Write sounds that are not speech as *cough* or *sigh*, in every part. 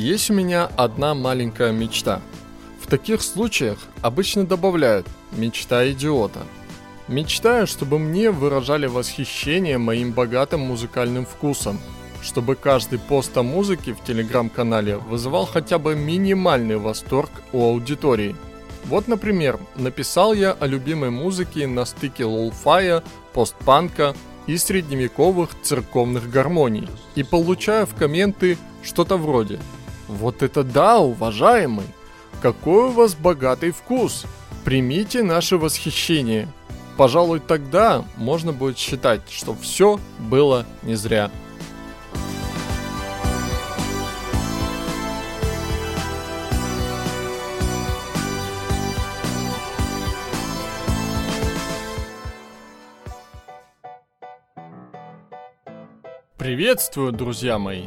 Есть у меня одна маленькая мечта. В таких случаях обычно добавляют «мечта идиота». Мечтаю, чтобы мне выражали восхищение моим богатым музыкальным вкусом, чтобы каждый пост о музыке в телеграм-канале вызывал хотя бы минимальный восторг у аудитории. Вот, например, написал я о любимой музыке на стыке лоу-фая, постпанка и средневековых церковных гармоний и получаю в комменты что-то вроде «Вот это да, уважаемый! Какой у вас богатый вкус! Примите наше восхищение!» Пожалуй, тогда можно будет считать, что все было не зря. Приветствую, друзья мои!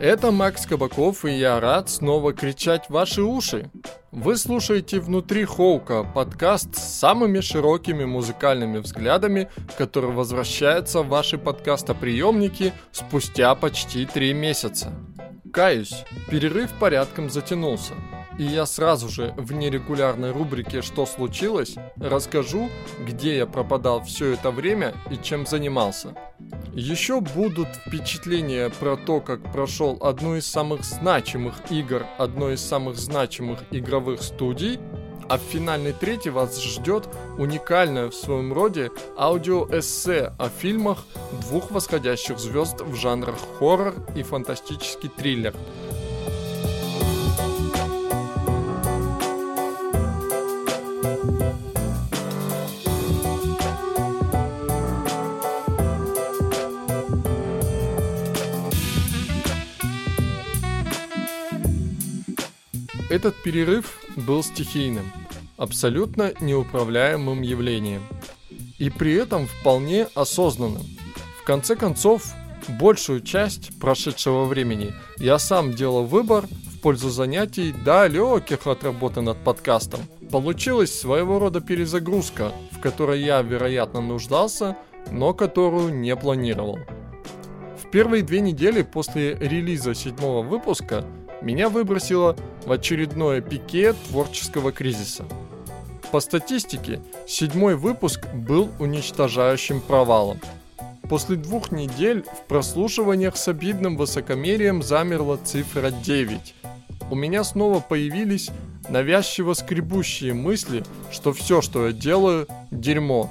Это Макс Кабаков, и я рад снова кричать в ваши уши. Вы слушаете «Внутри Хоука» подкаст с самыми широкими музыкальными взглядами, который возвращается в ваши подкастоприемники спустя почти три месяца. Каюсь, перерыв порядком затянулся – и я сразу же в нерегулярной рубрике «Что случилось?» расскажу, где я пропадал все это время и чем занимался. Еще будут впечатления про то, как прошел одну из самых значимых игр одной из самых значимых игровых студий, а в финальной трети вас ждет уникальное в своем роде аудиоэссе о фильмах двух восходящих звезд в жанрах хоррор и фантастический триллер – Этот перерыв был стихийным, абсолютно неуправляемым явлением. И при этом вполне осознанным. В конце концов, большую часть прошедшего времени я сам делал выбор в пользу занятий далеких от работы над подкастом. Получилась своего рода перезагрузка, в которой я, вероятно, нуждался, но которую не планировал. В первые две недели после релиза седьмого выпуска меня выбросило в очередное пике творческого кризиса. По статистике, седьмой выпуск был уничтожающим провалом. После двух недель в прослушиваниях с обидным высокомерием замерла цифра 9. У меня снова появились навязчиво скребущие мысли, что все, что я делаю, дерьмо.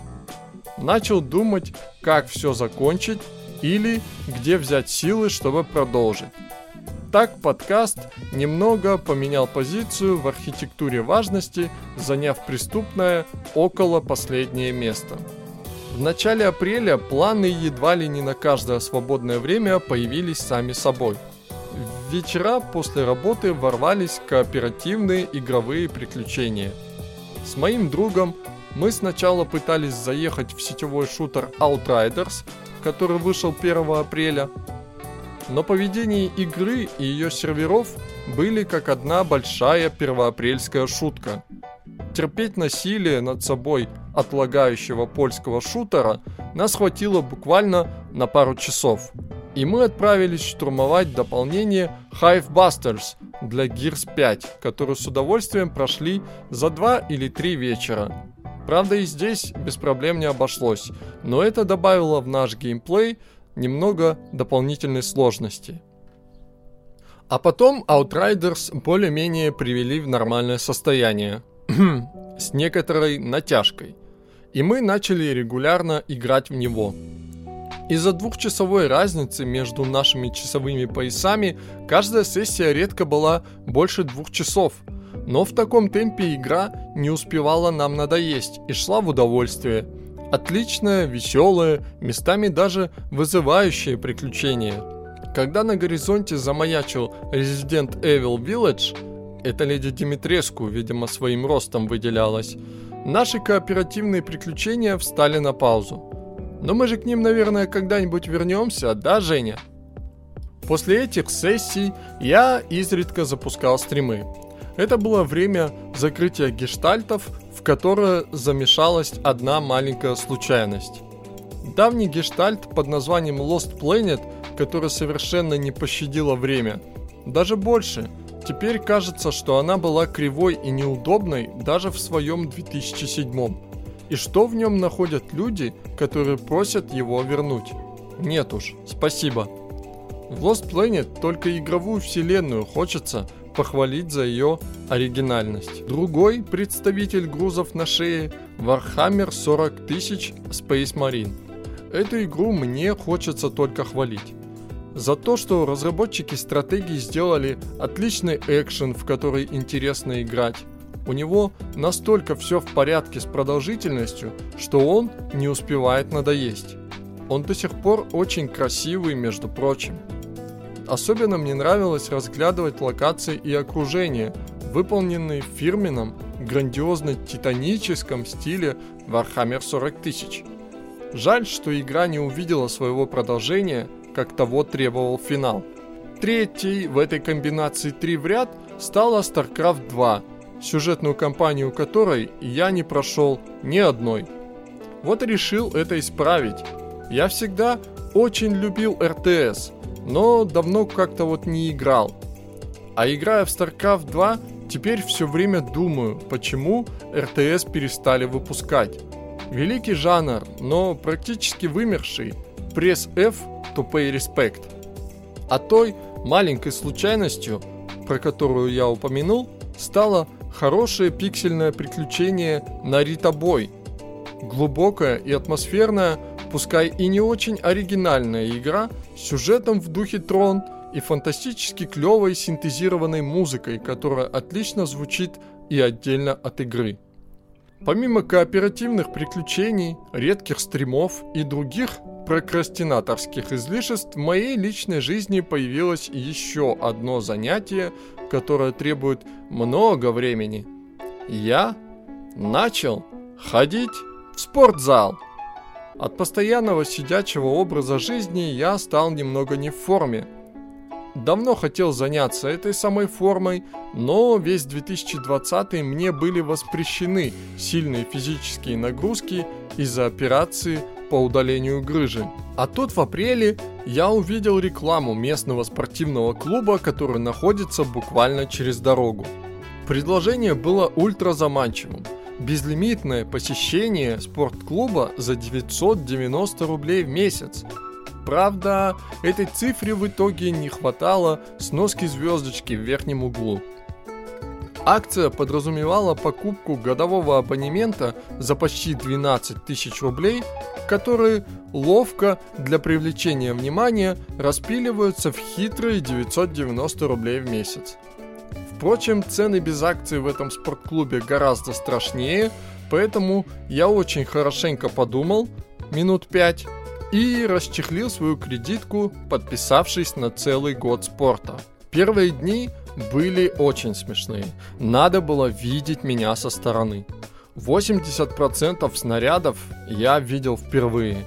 Начал думать, как все закончить или где взять силы, чтобы продолжить. Так подкаст немного поменял позицию в архитектуре важности, заняв преступное около последнее место. В начале апреля планы едва ли не на каждое свободное время появились сами собой. В вечера после работы ворвались кооперативные игровые приключения. С моим другом мы сначала пытались заехать в сетевой шутер Outriders, который вышел 1 апреля, но поведение игры и ее серверов были как одна большая первоапрельская шутка. Терпеть насилие над собой отлагающего польского шутера нас хватило буквально на пару часов. И мы отправились штурмовать дополнение Hive Busters для Gears 5, которую с удовольствием прошли за 2 или 3 вечера. Правда и здесь без проблем не обошлось, но это добавило в наш геймплей немного дополнительной сложности. А потом Outriders более-менее привели в нормальное состояние, *clears throat* с некоторой натяжкой, и мы начали регулярно играть в него. Из-за двухчасовой разницы между нашими часовыми поясами каждая сессия редко была больше двух часов, но в таком темпе игра не успевала нам надоесть и шла в удовольствие – Отличное, веселое, местами даже вызывающее приключение. Когда на горизонте замаячил Resident Evil Village, эта леди Димитреску, видимо, своим ростом выделялась, наши кооперативные приключения встали на паузу. Но мы же к ним, наверное, когда-нибудь вернемся, да, Женя? После этих сессий я изредка запускал стримы. Это было время закрытия гештальтов, в которое замешалась одна маленькая случайность. Давний гештальт под названием Lost Planet, который совершенно не пощадило время, Даже больше. Теперь кажется, что она была кривой и неудобной даже в своем 2007 И что в нем находят люди, которые просят его вернуть? Нет уж, спасибо. В Lost Planet только игровую вселенную хочется похвалить за ее оригинальность. Другой представитель грузов на шее Warhammer 40 тысяч Space Marine. Эту игру мне хочется только хвалить. За то, что разработчики стратегии сделали отличный экшен, в который интересно играть. У него настолько все в порядке с продолжительностью, что он не успевает надоесть. Он до сих пор очень красивый, между прочим. Особенно мне нравилось разглядывать локации и окружение, выполненные в фирменном, грандиозно-титаническом стиле Warhammer 40 тысяч. Жаль, что игра не увидела своего продолжения, как того требовал финал. Третьей в этой комбинации 3 в ряд стала StarCraft 2, сюжетную кампанию которой я не прошел ни одной. Вот решил это исправить. Я всегда очень любил РТС, но давно как-то вот не играл. А играя в StarCraft 2, теперь все время думаю, почему РТС перестали выпускать. Великий жанр, но практически вымерший. Пресс F to pay respect. А той маленькой случайностью, про которую я упомянул, стало хорошее пиксельное приключение на Ритобой. Глубокая и атмосферная, пускай и не очень оригинальная игра с сюжетом в духе Трон и фантастически клевой синтезированной музыкой, которая отлично звучит и отдельно от игры. Помимо кооперативных приключений, редких стримов и других прокрастинаторских излишеств, в моей личной жизни появилось еще одно занятие, которое требует много времени. Я начал ходить в спортзал. От постоянного сидячего образа жизни я стал немного не в форме – давно хотел заняться этой самой формой, но весь 2020 мне были воспрещены сильные физические нагрузки из-за операции по удалению грыжи. А тут в апреле я увидел рекламу местного спортивного клуба, который находится буквально через дорогу. Предложение было ультра заманчивым. Безлимитное посещение спортклуба за 990 рублей в месяц – Правда, этой цифре в итоге не хватало сноски звездочки в верхнем углу. Акция подразумевала покупку годового абонемента за почти 12 тысяч рублей, которые ловко для привлечения внимания распиливаются в хитрые 990 рублей в месяц. Впрочем, цены без акций в этом спортклубе гораздо страшнее, поэтому я очень хорошенько подумал, минут пять, и расчехлил свою кредитку, подписавшись на целый год спорта. Первые дни были очень смешные. Надо было видеть меня со стороны. 80% снарядов я видел впервые.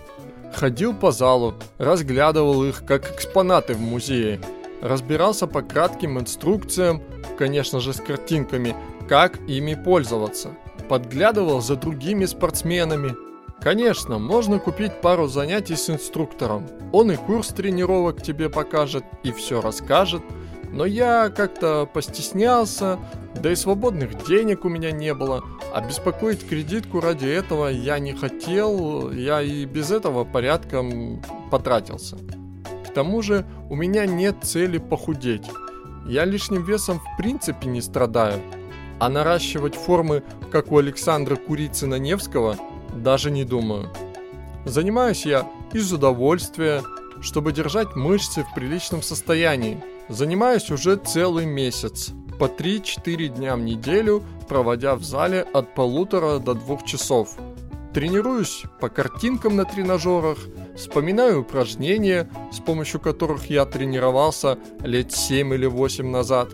Ходил по залу, разглядывал их как экспонаты в музее. Разбирался по кратким инструкциям, конечно же с картинками, как ими пользоваться. Подглядывал за другими спортсменами, Конечно, можно купить пару занятий с инструктором. Он и курс тренировок тебе покажет, и все расскажет. Но я как-то постеснялся, да и свободных денег у меня не было. А беспокоить кредитку ради этого я не хотел, я и без этого порядком потратился. К тому же у меня нет цели похудеть. Я лишним весом в принципе не страдаю. А наращивать формы, как у Александра Курицына-Невского – даже не думаю. Занимаюсь я из удовольствия, чтобы держать мышцы в приличном состоянии. Занимаюсь уже целый месяц, по 3-4 дня в неделю, проводя в зале от полутора до двух часов. Тренируюсь по картинкам на тренажерах, вспоминаю упражнения, с помощью которых я тренировался лет 7 или 8 назад,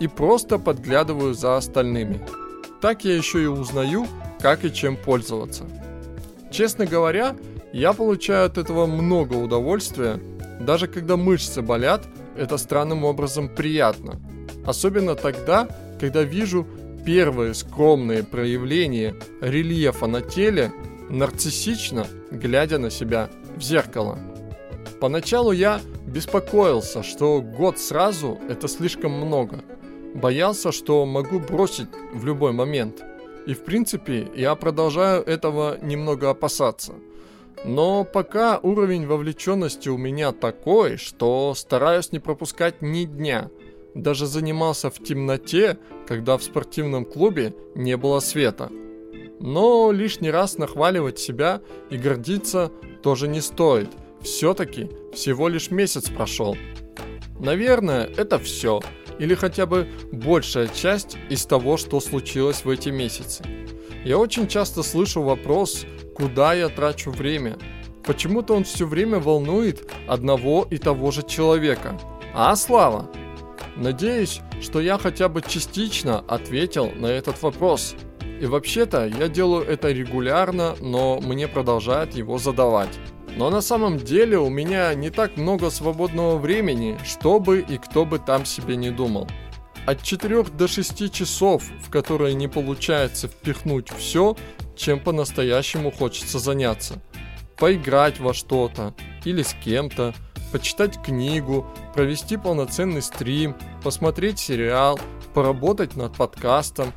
и просто подглядываю за остальными. Так я еще и узнаю, как и чем пользоваться. Честно говоря, я получаю от этого много удовольствия, даже когда мышцы болят, это странным образом приятно. Особенно тогда, когда вижу первые скромные проявления рельефа на теле, нарциссично глядя на себя в зеркало. Поначалу я беспокоился, что год сразу это слишком много. Боялся, что могу бросить в любой момент. И в принципе я продолжаю этого немного опасаться. Но пока уровень вовлеченности у меня такой, что стараюсь не пропускать ни дня. Даже занимался в темноте, когда в спортивном клубе не было света. Но лишний раз нахваливать себя и гордиться тоже не стоит. Все-таки всего лишь месяц прошел. Наверное, это все. Или хотя бы большая часть из того, что случилось в эти месяцы. Я очень часто слышу вопрос, куда я трачу время. Почему-то он все время волнует одного и того же человека. А, Слава? Надеюсь, что я хотя бы частично ответил на этот вопрос – и вообще-то я делаю это регулярно, но мне продолжают его задавать. Но на самом деле у меня не так много свободного времени, чтобы и кто бы там себе не думал. От 4 до 6 часов, в которые не получается впихнуть все, чем по-настоящему хочется заняться. Поиграть во что-то или с кем-то, почитать книгу, провести полноценный стрим, посмотреть сериал, поработать над подкастом,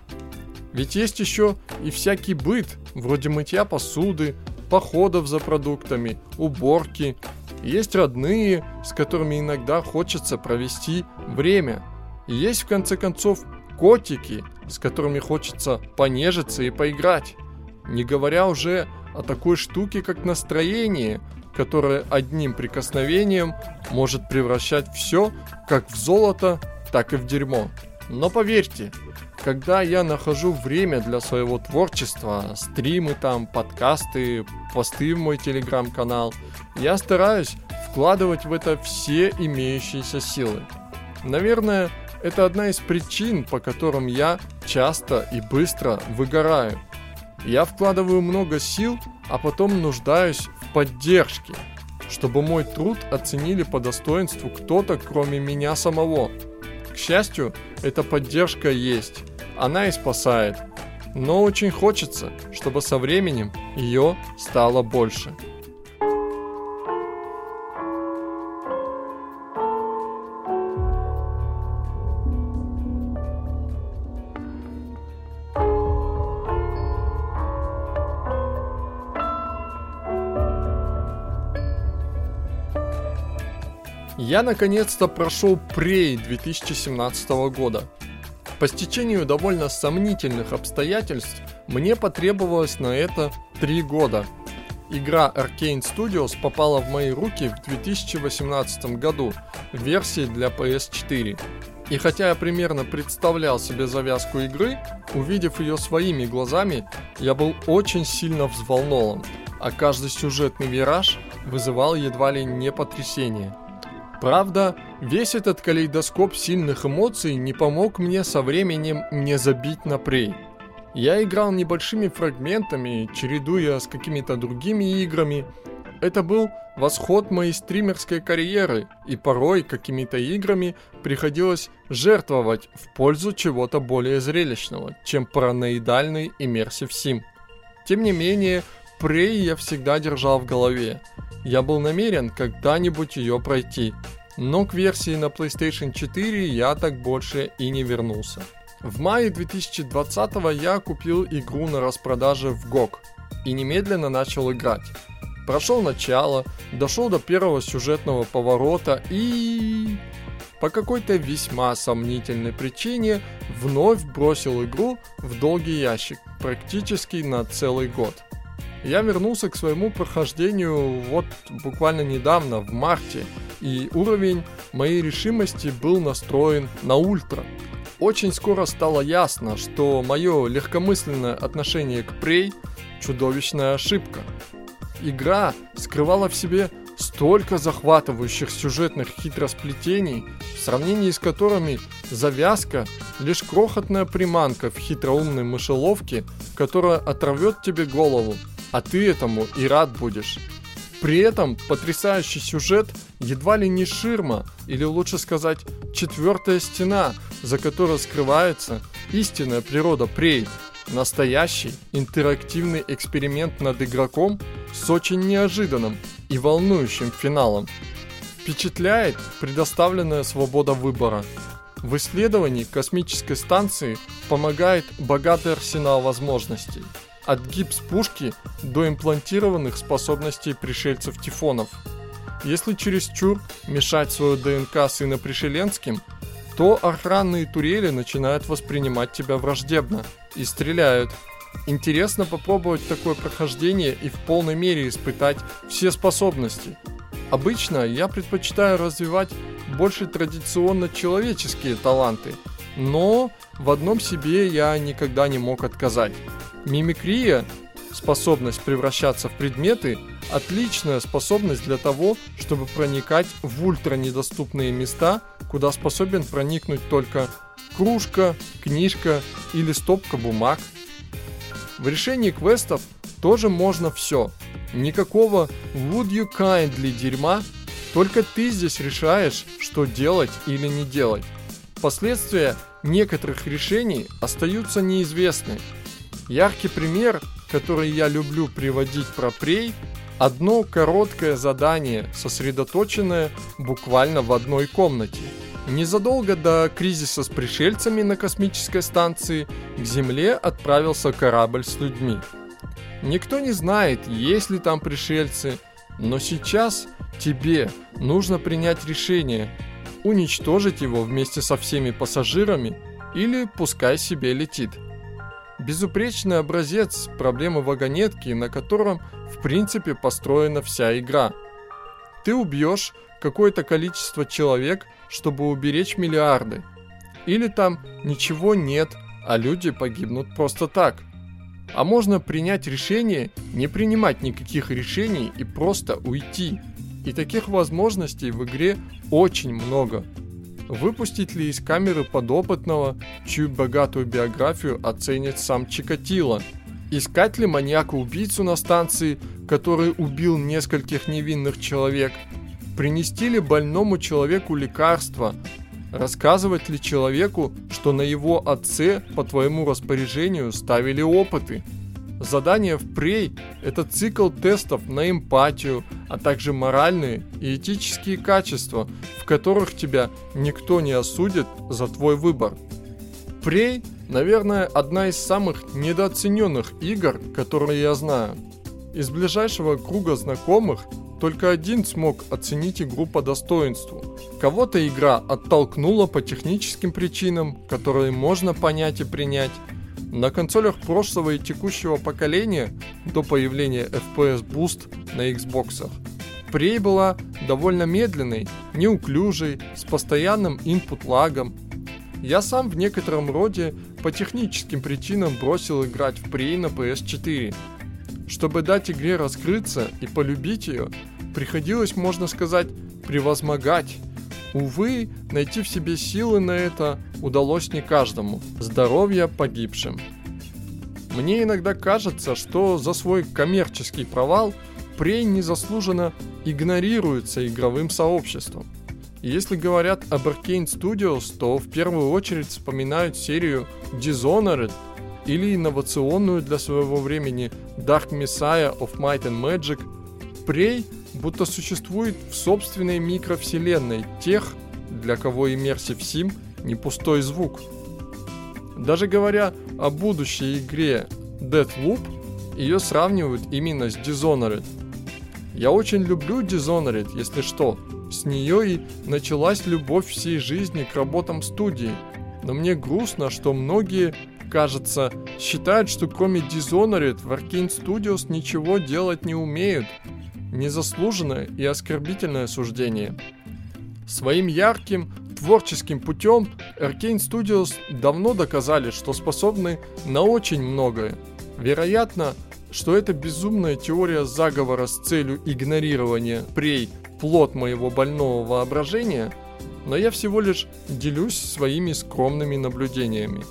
ведь есть еще и всякий быт, вроде мытья посуды, походов за продуктами, уборки. Есть родные, с которыми иногда хочется провести время. И есть в конце концов котики, с которыми хочется понежиться и поиграть. Не говоря уже о такой штуке, как настроение, которое одним прикосновением может превращать все как в золото, так и в дерьмо. Но поверьте, когда я нахожу время для своего творчества, стримы там, подкасты, посты в мой телеграм-канал, я стараюсь вкладывать в это все имеющиеся силы. Наверное, это одна из причин, по которым я часто и быстро выгораю. Я вкладываю много сил, а потом нуждаюсь в поддержке, чтобы мой труд оценили по достоинству кто-то, кроме меня самого. Счастью, эта поддержка есть она и спасает. Но очень хочется, чтобы со временем ее стало больше. Я наконец-то прошел Прей 2017 года. По стечению довольно сомнительных обстоятельств мне потребовалось на это 3 года. Игра Arcane Studios попала в мои руки в 2018 году в версии для PS4. И хотя я примерно представлял себе завязку игры, увидев ее своими глазами, я был очень сильно взволнован, а каждый сюжетный вираж вызывал едва ли не потрясение – Правда, весь этот калейдоскоп сильных эмоций не помог мне со временем не забить на прей. Я играл небольшими фрагментами, чередуя с какими-то другими играми. Это был восход моей стримерской карьеры, и порой какими-то играми приходилось жертвовать в пользу чего-то более зрелищного, чем параноидальный Immersive Sim. Тем не менее, Prey я всегда держал в голове. Я был намерен когда-нибудь ее пройти, но к версии на PlayStation 4 я так больше и не вернулся. В мае 2020 я купил игру на распродаже в GOG и немедленно начал играть. Прошел начало, дошел до первого сюжетного поворота и... По какой-то весьма сомнительной причине вновь бросил игру в долгий ящик, практически на целый год. Я вернулся к своему прохождению вот буквально недавно, в марте, и уровень моей решимости был настроен на ультра. Очень скоро стало ясно, что мое легкомысленное отношение к Prey – чудовищная ошибка. Игра скрывала в себе столько захватывающих сюжетных хитросплетений, в сравнении с которыми завязка – лишь крохотная приманка в хитроумной мышеловке, которая отравет тебе голову – а ты этому и рад будешь. При этом потрясающий сюжет едва ли не ширма, или лучше сказать, четвертая стена, за которой скрывается истинная природа Прей. Настоящий интерактивный эксперимент над игроком с очень неожиданным и волнующим финалом. Впечатляет предоставленная свобода выбора. В исследовании космической станции помогает богатый арсенал возможностей. От гипс-пушки до имплантированных способностей пришельцев-тифонов. Если чересчур мешать свою ДНК с инопришеленским, то охранные турели начинают воспринимать тебя враждебно и стреляют. Интересно попробовать такое прохождение и в полной мере испытать все способности – Обычно я предпочитаю развивать больше традиционно человеческие таланты, но в одном себе я никогда не мог отказать. Мимикрия, способность превращаться в предметы, отличная способность для того, чтобы проникать в ультранедоступные места, куда способен проникнуть только кружка, книжка или стопка бумаг. В решении квестов тоже можно все – Никакого would you kindly дерьма, только ты здесь решаешь, что делать или не делать. Последствия некоторых решений остаются неизвестны. Яркий пример, который я люблю приводить про Прей, одно короткое задание, сосредоточенное буквально в одной комнате. Незадолго до кризиса с пришельцами на космической станции к Земле отправился корабль с людьми – Никто не знает, есть ли там пришельцы, но сейчас тебе нужно принять решение, уничтожить его вместе со всеми пассажирами или пускай себе летит. Безупречный образец проблемы вагонетки, на котором в принципе построена вся игра. Ты убьешь какое-то количество человек, чтобы уберечь миллиарды. Или там ничего нет, а люди погибнут просто так – а можно принять решение, не принимать никаких решений и просто уйти. И таких возможностей в игре очень много. Выпустить ли из камеры подопытного, чью богатую биографию оценит сам Чикатило? Искать ли маньяка-убийцу на станции, который убил нескольких невинных человек? Принести ли больному человеку лекарство, Рассказывать ли человеку, что на его отце по твоему распоряжению ставили опыты? Задание в Прей – это цикл тестов на эмпатию, а также моральные и этические качества, в которых тебя никто не осудит за твой выбор. Прей, наверное, одна из самых недооцененных игр, которые я знаю. Из ближайшего круга знакомых только один смог оценить игру по достоинству. Кого-то игра оттолкнула по техническим причинам, которые можно понять и принять. На консолях прошлого и текущего поколения, до появления FPS Boost на Xbox, Prey была довольно медленной, неуклюжей, с постоянным input лагом. Я сам в некотором роде по техническим причинам бросил играть в Prey на PS4. Чтобы дать игре раскрыться и полюбить ее, приходилось, можно сказать, превозмогать. Увы, найти в себе силы на это удалось не каждому. Здоровья погибшим. Мне иногда кажется, что за свой коммерческий провал Прей незаслуженно игнорируется игровым сообществом. Если говорят об Arcane Studios, то в первую очередь вспоминают серию Dishonored или инновационную для своего времени Dark Messiah of Might and Magic. Prey будто существует в собственной микровселенной тех, для кого Immersive Sim не пустой звук. Даже говоря о будущей игре Deathloop, ее сравнивают именно с Dishonored. Я очень люблю Dishonored, если что. С нее и началась любовь всей жизни к работам студии. Но мне грустно, что многие, кажется, считают, что кроме Dishonored в Arkane Studios ничего делать не умеют – незаслуженное и оскорбительное суждение. Своим ярким, творческим путем Arkane Studios давно доказали, что способны на очень многое. Вероятно, что эта безумная теория заговора с целью игнорирования прей плод моего больного воображения, но я всего лишь делюсь своими скромными наблюдениями.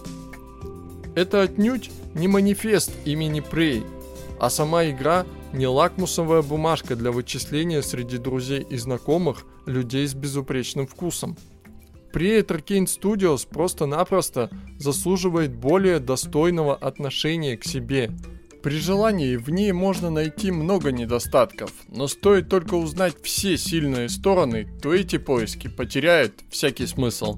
Это отнюдь не манифест имени Прей, а сама игра не лакмусовая бумажка для вычисления среди друзей и знакомых людей с безупречным вкусом. При Arcane Studios просто-напросто заслуживает более достойного отношения к себе, При желании в ней можно найти много недостатков, но стоит только узнать все сильные стороны, то эти поиски потеряют всякий смысл.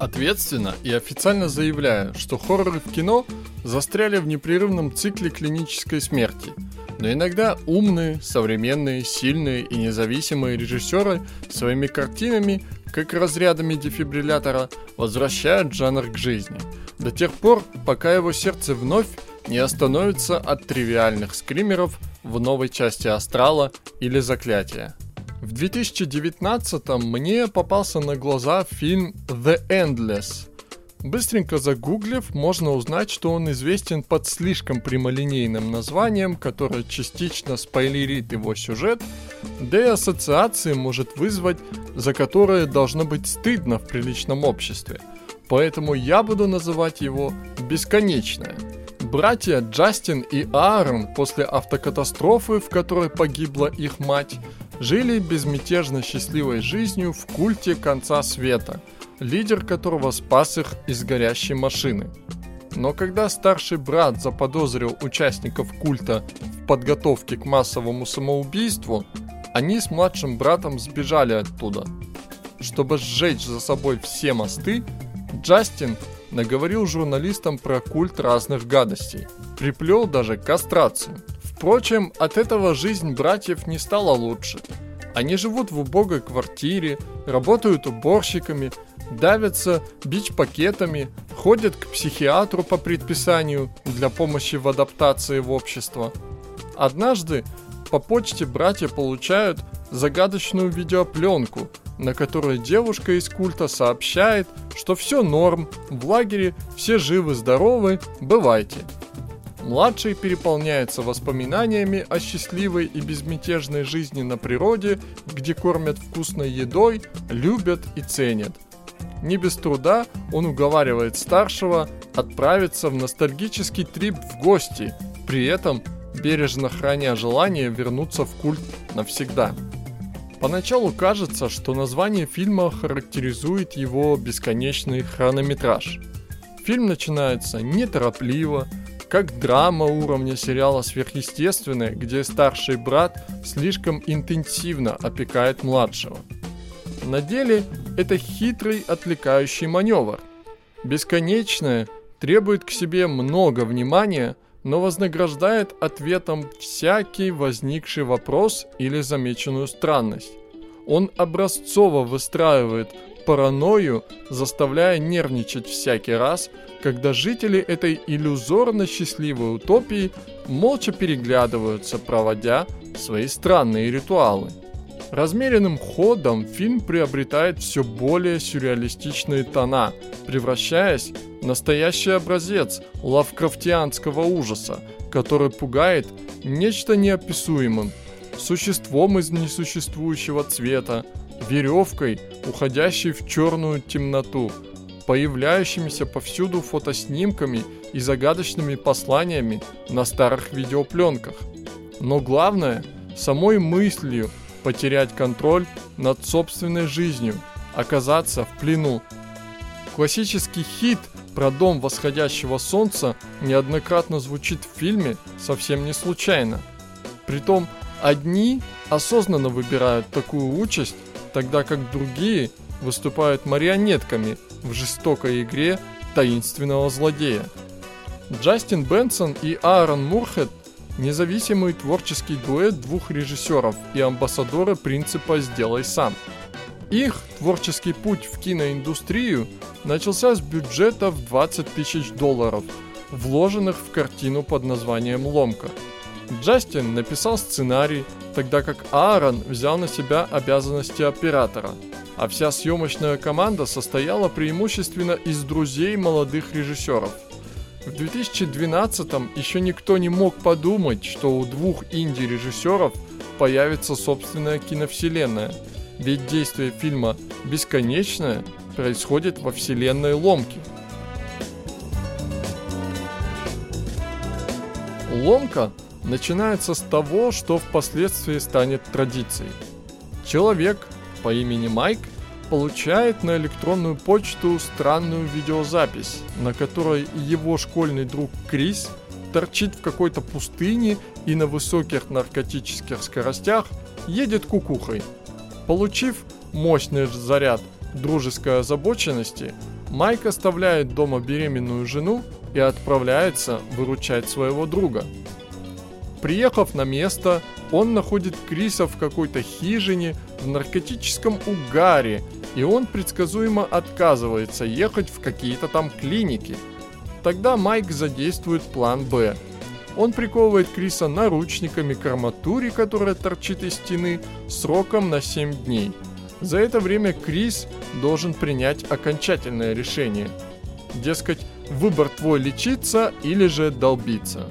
Ответственно и официально заявляю, что хорроры в кино застряли в непрерывном цикле клинической смерти. Но иногда умные, современные, сильные и независимые режиссеры своими картинами, как разрядами дефибриллятора, возвращают жанр к жизни. До тех пор, пока его сердце вновь не остановится от тривиальных скримеров в новой части Астрала или Заклятия. В 2019 мне попался на глаза фильм The Endless. Быстренько загуглив, можно узнать, что он известен под слишком прямолинейным названием, которое частично спойлерит его сюжет, да и ассоциации может вызвать, за которые должно быть стыдно в приличном обществе. Поэтому я буду называть его «Бесконечное». Братья Джастин и Аарон после автокатастрофы, в которой погибла их мать, жили безмятежно счастливой жизнью в культе конца света, лидер которого спас их из горящей машины. Но когда старший брат заподозрил участников культа в подготовке к массовому самоубийству, они с младшим братом сбежали оттуда. Чтобы сжечь за собой все мосты, Джастин наговорил журналистам про культ разных гадостей. Приплел даже кастрацию. Впрочем, от этого жизнь братьев не стала лучше. Они живут в убогой квартире, работают уборщиками, давятся бич-пакетами, ходят к психиатру по предписанию для помощи в адаптации в общество. Однажды по почте братья получают загадочную видеопленку, на которой девушка из культа сообщает, что все норм, в лагере все живы-здоровы, бывайте. Младший переполняется воспоминаниями о счастливой и безмятежной жизни на природе, где кормят вкусной едой, любят и ценят. Не без труда он уговаривает старшего отправиться в ностальгический трип в гости, при этом бережно храня желание вернуться в культ навсегда. Поначалу кажется, что название фильма характеризует его бесконечный хронометраж. Фильм начинается неторопливо, как драма уровня сериала «Сверхъестественное», где старший брат слишком интенсивно опекает младшего. На деле это хитрый отвлекающий маневр. Бесконечное требует к себе много внимания, но вознаграждает ответом всякий возникший вопрос или замеченную странность. Он образцово выстраивает паранойю, заставляя нервничать всякий раз, когда жители этой иллюзорно счастливой утопии молча переглядываются, проводя свои странные ритуалы. Размеренным ходом фильм приобретает все более сюрреалистичные тона, превращаясь в настоящий образец лавкрафтианского ужаса, который пугает нечто неописуемым, существом из несуществующего цвета, веревкой, уходящей в черную темноту, появляющимися повсюду фотоснимками и загадочными посланиями на старых видеопленках. Но главное, самой мыслью потерять контроль над собственной жизнью, оказаться в плену. Классический хит про дом восходящего солнца неоднократно звучит в фильме совсем не случайно. Притом одни осознанно выбирают такую участь, тогда как другие выступают марионетками в жестокой игре таинственного злодея. Джастин Бенсон и Аарон Мурхед – независимый творческий дуэт двух режиссеров и амбассадоры принципа «сделай сам». Их творческий путь в киноиндустрию начался с бюджета в 20 тысяч долларов, вложенных в картину под названием «Ломка». Джастин написал сценарий, тогда как Аарон взял на себя обязанности оператора, а вся съемочная команда состояла преимущественно из друзей молодых режиссеров. В 2012-м еще никто не мог подумать, что у двух инди-режиссеров появится собственная киновселенная, ведь действие фильма «Бесконечное» происходит во вселенной Ломки. Ломка начинается с того, что впоследствии станет традицией. Человек по имени Майк получает на электронную почту странную видеозапись, на которой его школьный друг Крис торчит в какой-то пустыне и на высоких наркотических скоростях едет кукухой. Получив мощный заряд дружеской озабоченности, Майк оставляет дома беременную жену и отправляется выручать своего друга. Приехав на место, он находит Криса в какой-то хижине в наркотическом угаре и он предсказуемо отказывается ехать в какие-то там клиники. Тогда Майк задействует план «Б». Он приковывает Криса наручниками к арматуре, которая торчит из стены, сроком на 7 дней. За это время Крис должен принять окончательное решение. Дескать, выбор твой лечиться или же долбиться.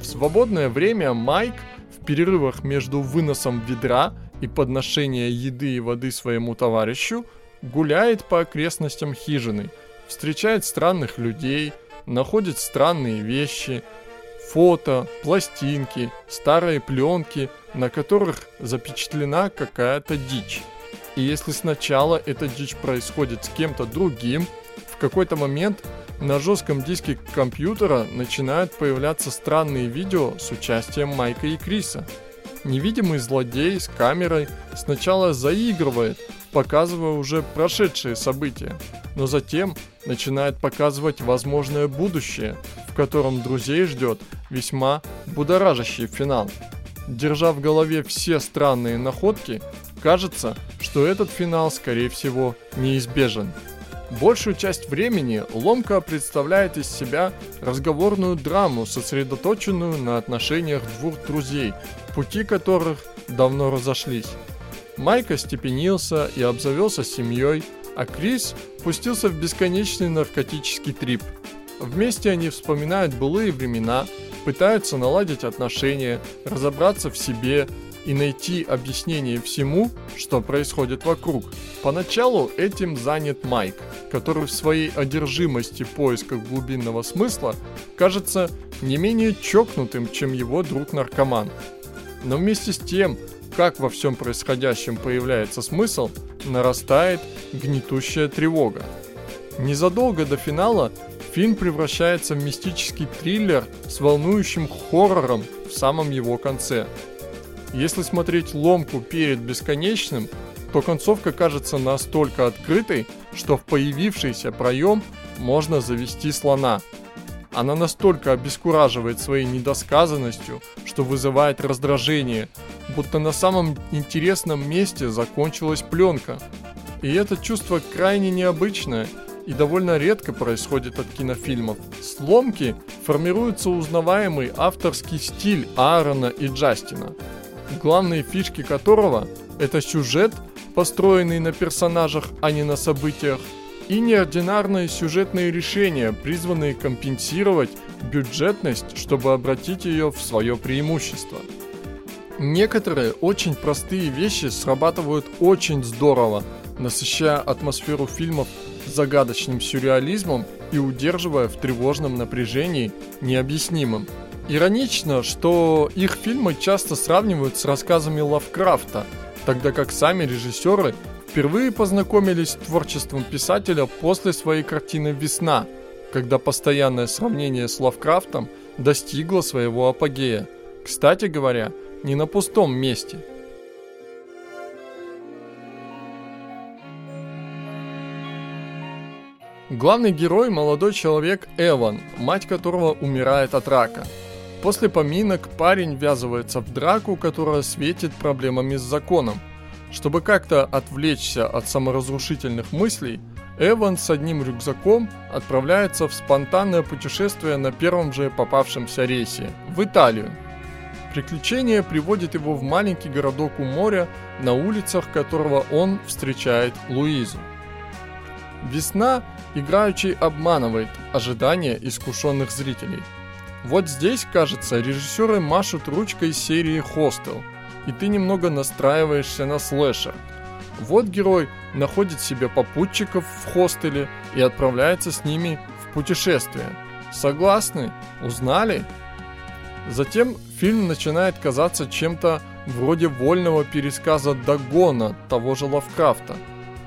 В свободное время Майк в перерывах между выносом ведра и подношения еды и воды своему товарищу, гуляет по окрестностям хижины, встречает странных людей, находит странные вещи, фото, пластинки, старые пленки, на которых запечатлена какая-то дичь. И если сначала эта дичь происходит с кем-то другим, в какой-то момент на жестком диске компьютера начинают появляться странные видео с участием Майка и Криса – невидимый злодей с камерой сначала заигрывает, показывая уже прошедшие события, но затем начинает показывать возможное будущее, в котором друзей ждет весьма будоражащий финал. Держа в голове все странные находки, кажется, что этот финал, скорее всего, неизбежен. Большую часть времени ломка представляет из себя разговорную драму, сосредоточенную на отношениях двух друзей, пути которых давно разошлись. Майк остепенился и обзавелся семьей, а Крис пустился в бесконечный наркотический трип. Вместе они вспоминают былые времена, пытаются наладить отношения, разобраться в себе и найти объяснение всему, что происходит вокруг. Поначалу этим занят Майк, который в своей одержимости поисках глубинного смысла кажется не менее чокнутым, чем его друг-наркоман. Но вместе с тем, как во всем происходящем появляется смысл, нарастает гнетущая тревога. Незадолго до финала фильм превращается в мистический триллер с волнующим хоррором в самом его конце – если смотреть ломку перед бесконечным, то концовка кажется настолько открытой, что в появившийся проем можно завести слона. Она настолько обескураживает своей недосказанностью, что вызывает раздражение, будто на самом интересном месте закончилась пленка. И это чувство крайне необычное и довольно редко происходит от кинофильмов. С ломки формируется узнаваемый авторский стиль Аарона и Джастина – главные фишки которого – это сюжет, построенный на персонажах, а не на событиях, и неординарные сюжетные решения, призванные компенсировать бюджетность, чтобы обратить ее в свое преимущество. Некоторые очень простые вещи срабатывают очень здорово, насыщая атмосферу фильмов загадочным сюрреализмом и удерживая в тревожном напряжении необъяснимым – Иронично, что их фильмы часто сравнивают с рассказами Лавкрафта, тогда как сами режиссеры впервые познакомились с творчеством писателя после своей картины «Весна», когда постоянное сравнение с Лавкрафтом достигло своего апогея. Кстати говоря, не на пустом месте – Главный герой – молодой человек Эван, мать которого умирает от рака. После поминок парень ввязывается в драку, которая светит проблемами с законом. Чтобы как-то отвлечься от саморазрушительных мыслей, Эван с одним рюкзаком отправляется в спонтанное путешествие на первом же попавшемся рейсе – в Италию. Приключение приводит его в маленький городок у моря, на улицах которого он встречает Луизу. Весна играючи обманывает ожидания искушенных зрителей – вот здесь, кажется, режиссеры машут ручкой серии «Хостел», и ты немного настраиваешься на слэшер. Вот герой находит себе попутчиков в хостеле и отправляется с ними в путешествие. Согласны? Узнали? Затем фильм начинает казаться чем-то вроде вольного пересказа Дагона того же Лавкрафта.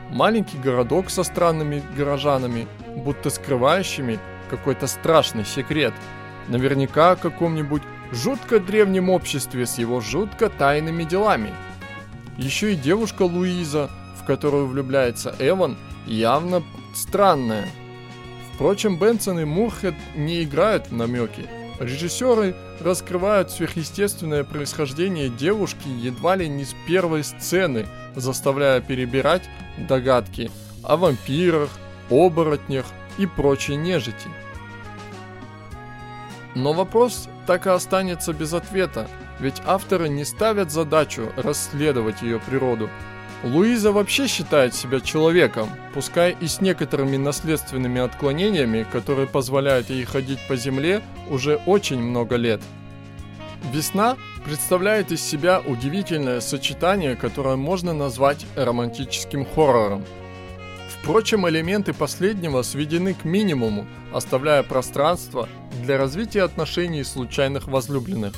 маленький городок со странными горожанами, будто скрывающими какой-то страшный секрет. Наверняка о каком-нибудь жутко древнем обществе с его жутко тайными делами. Еще и девушка Луиза, в которую влюбляется Эван, явно странная. Впрочем, Бенсон и Мурхед не играют в намеки. Режиссеры раскрывают сверхъестественное происхождение девушки едва ли не с первой сцены, заставляя перебирать догадки о вампирах, оборотнях и прочей нежити. Но вопрос так и останется без ответа, ведь авторы не ставят задачу расследовать ее природу. Луиза вообще считает себя человеком, пускай и с некоторыми наследственными отклонениями, которые позволяют ей ходить по земле уже очень много лет. Весна представляет из себя удивительное сочетание, которое можно назвать романтическим хоррором. Впрочем, элементы последнего сведены к минимуму, оставляя пространство для развития отношений случайных возлюбленных.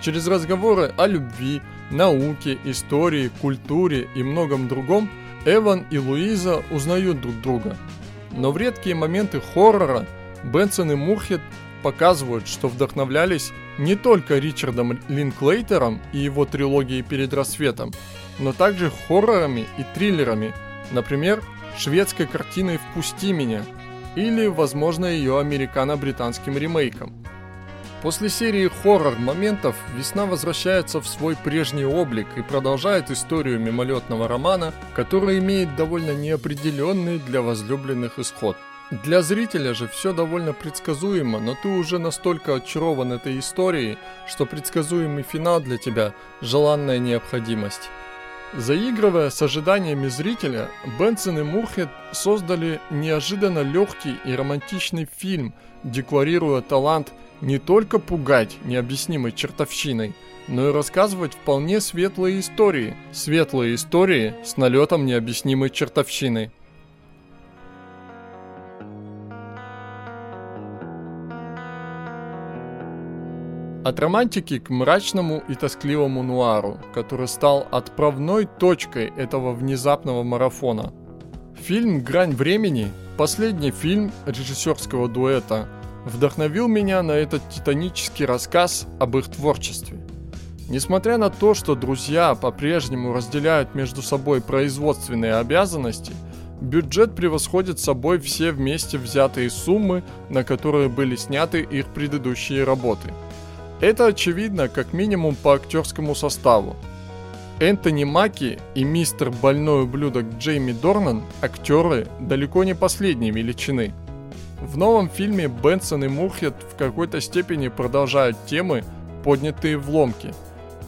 Через разговоры о любви, науке, истории, культуре и многом другом Эван и Луиза узнают друг друга. Но в редкие моменты хоррора Бенсон и Мурхет показывают, что вдохновлялись не только Ричардом Линклейтером и его трилогией «Перед рассветом», но также хоррорами и триллерами, например, шведской картиной «Впусти меня» или, возможно, ее американо-британским ремейком. После серии хоррор-моментов «Весна» возвращается в свой прежний облик и продолжает историю мимолетного романа, который имеет довольно неопределенный для возлюбленных исход – для зрителя же все довольно предсказуемо, но ты уже настолько очарован этой историей, что предсказуемый финал для тебя – желанная необходимость. Заигрывая с ожиданиями зрителя, Бенсон и Мурхед создали неожиданно легкий и романтичный фильм, декларируя талант не только пугать необъяснимой чертовщиной, но и рассказывать вполне светлые истории. Светлые истории с налетом необъяснимой чертовщины. От романтики к мрачному и тоскливому нуару, который стал отправной точкой этого внезапного марафона. Фильм «Грань времени», последний фильм режиссерского дуэта, вдохновил меня на этот титанический рассказ об их творчестве. Несмотря на то, что друзья по-прежнему разделяют между собой производственные обязанности, бюджет превосходит собой все вместе взятые суммы, на которые были сняты их предыдущие работы – это очевидно как минимум по актерскому составу. Энтони Маки и мистер Больной ублюдок Джейми Дорнан – актеры далеко не последней величины. В новом фильме Бенсон и Мурхет в какой-то степени продолжают темы, поднятые в ломке.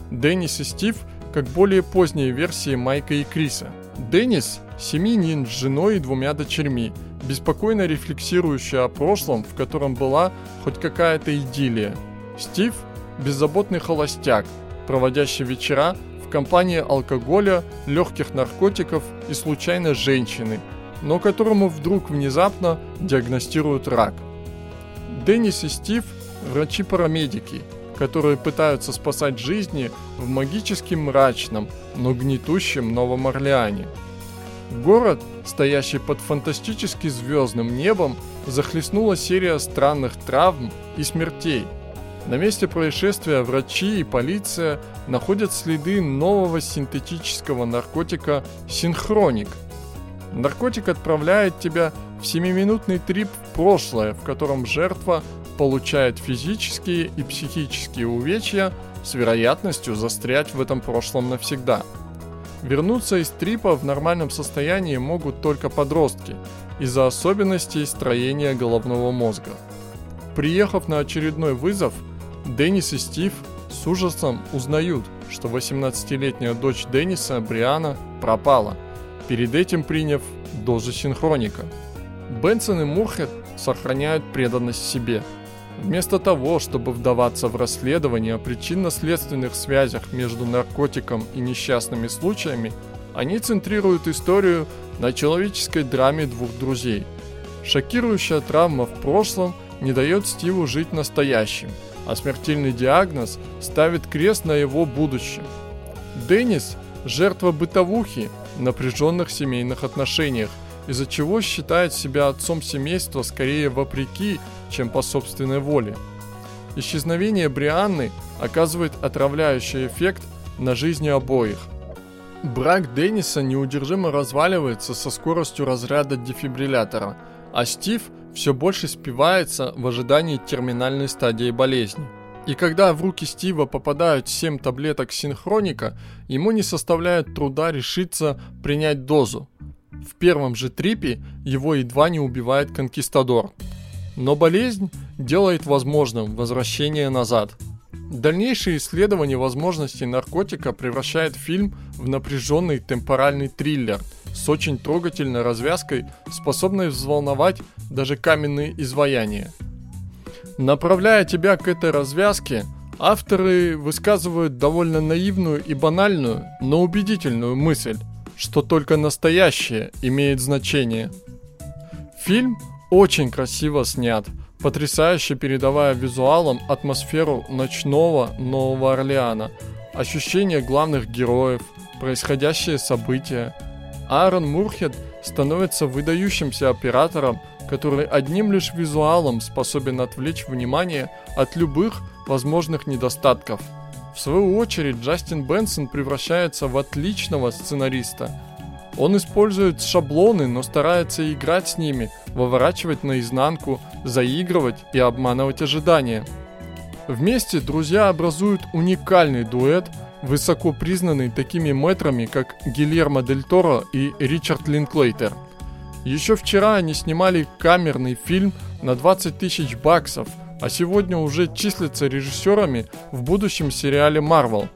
Деннис и Стив как более поздние версии Майка и Криса. Деннис – семьянин с женой и двумя дочерьми, беспокойно рефлексирующий о прошлом, в котором была хоть какая-то идиллия – Стив – беззаботный холостяк, проводящий вечера в компании алкоголя, легких наркотиков и случайно женщины, но которому вдруг внезапно диагностируют рак. Деннис и Стив – врачи-парамедики, которые пытаются спасать жизни в магически мрачном, но гнетущем Новом Орлеане. Город, стоящий под фантастически звездным небом, захлестнула серия странных травм и смертей – на месте происшествия врачи и полиция находят следы нового синтетического наркотика «Синхроник». Наркотик отправляет тебя в 7-минутный трип в прошлое, в котором жертва получает физические и психические увечья с вероятностью застрять в этом прошлом навсегда. Вернуться из трипа в нормальном состоянии могут только подростки из-за особенностей строения головного мозга. Приехав на очередной вызов – Деннис и Стив с ужасом узнают, что 18-летняя дочь Денниса, Бриана, пропала, перед этим приняв дозу синхроника. Бенсон и Мурхед сохраняют преданность себе. Вместо того, чтобы вдаваться в расследование о причинно-следственных связях между наркотиком и несчастными случаями, они центрируют историю на человеческой драме двух друзей. Шокирующая травма в прошлом не дает Стиву жить настоящим – а смертельный диагноз ставит крест на его будущем. Деннис – жертва бытовухи, напряженных семейных отношениях, из-за чего считает себя отцом семейства скорее вопреки, чем по собственной воле. Исчезновение Брианны оказывает отравляющий эффект на жизни обоих. Брак Денниса неудержимо разваливается со скоростью разряда дефибриллятора, а Стив все больше спивается в ожидании терминальной стадии болезни. И когда в руки Стива попадают 7 таблеток синхроника, ему не составляет труда решиться принять дозу. В первом же трипе его едва не убивает конкистадор. Но болезнь делает возможным возвращение назад. Дальнейшее исследование возможностей наркотика превращает фильм в напряженный темпоральный триллер с очень трогательной развязкой, способной взволновать даже каменные изваяния. Направляя тебя к этой развязке, авторы высказывают довольно наивную и банальную, но убедительную мысль, что только настоящее имеет значение. Фильм очень красиво снят, потрясающе передавая визуалом атмосферу ночного Нового Орлеана, ощущения главных героев, происходящие события. Аарон Мурхед становится выдающимся оператором, который одним лишь визуалом способен отвлечь внимание от любых возможных недостатков. В свою очередь, Джастин Бенсон превращается в отличного сценариста. Он использует шаблоны, но старается играть с ними, выворачивать наизнанку, заигрывать и обманывать ожидания. Вместе друзья образуют уникальный дуэт, высоко признанный такими мэтрами, как Гильермо Дель Торо и Ричард Линклейтер – еще вчера они снимали камерный фильм на 20 тысяч баксов, а сегодня уже числятся режиссерами в будущем сериале Marvel.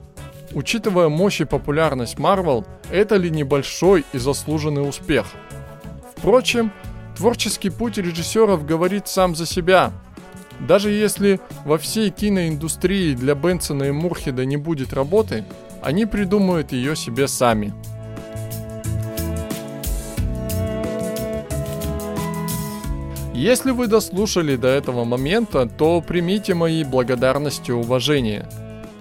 Учитывая мощь и популярность Marvel, это ли небольшой и заслуженный успех? Впрочем, творческий путь режиссеров говорит сам за себя. Даже если во всей киноиндустрии для Бенсона и Мурхеда не будет работы, они придумают ее себе сами. Если вы дослушали до этого момента, то примите мои благодарности и уважение.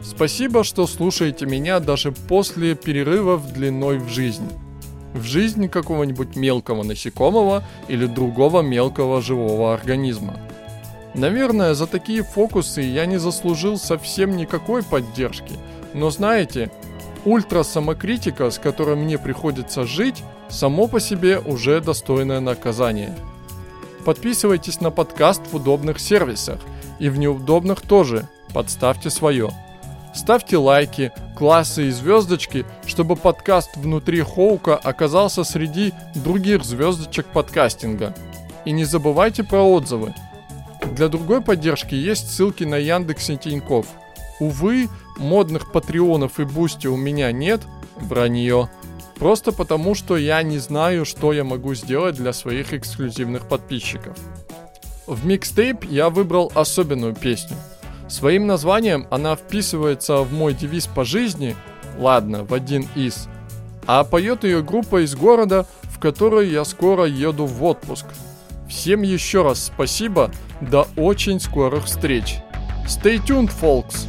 Спасибо, что слушаете меня даже после перерывов длиной в жизнь. В жизни какого-нибудь мелкого насекомого или другого мелкого живого организма. Наверное, за такие фокусы я не заслужил совсем никакой поддержки, но знаете, ультра-самокритика, с которой мне приходится жить, само по себе уже достойное наказание – Подписывайтесь на подкаст в удобных сервисах и в неудобных тоже. Подставьте свое. Ставьте лайки, классы и звездочки, чтобы подкаст внутри Хоука оказался среди других звездочек подкастинга. И не забывайте про отзывы. Для другой поддержки есть ссылки на Яндекс и. Увы, модных патреонов и бусти у меня нет, вранье. Просто потому, что я не знаю, что я могу сделать для своих эксклюзивных подписчиков. В микстейп я выбрал особенную песню. Своим названием она вписывается в мой девиз по жизни, ладно, в один из, а поет ее группа из города, в который я скоро еду в отпуск. Всем еще раз спасибо, до очень скорых встреч. Stay tuned, folks!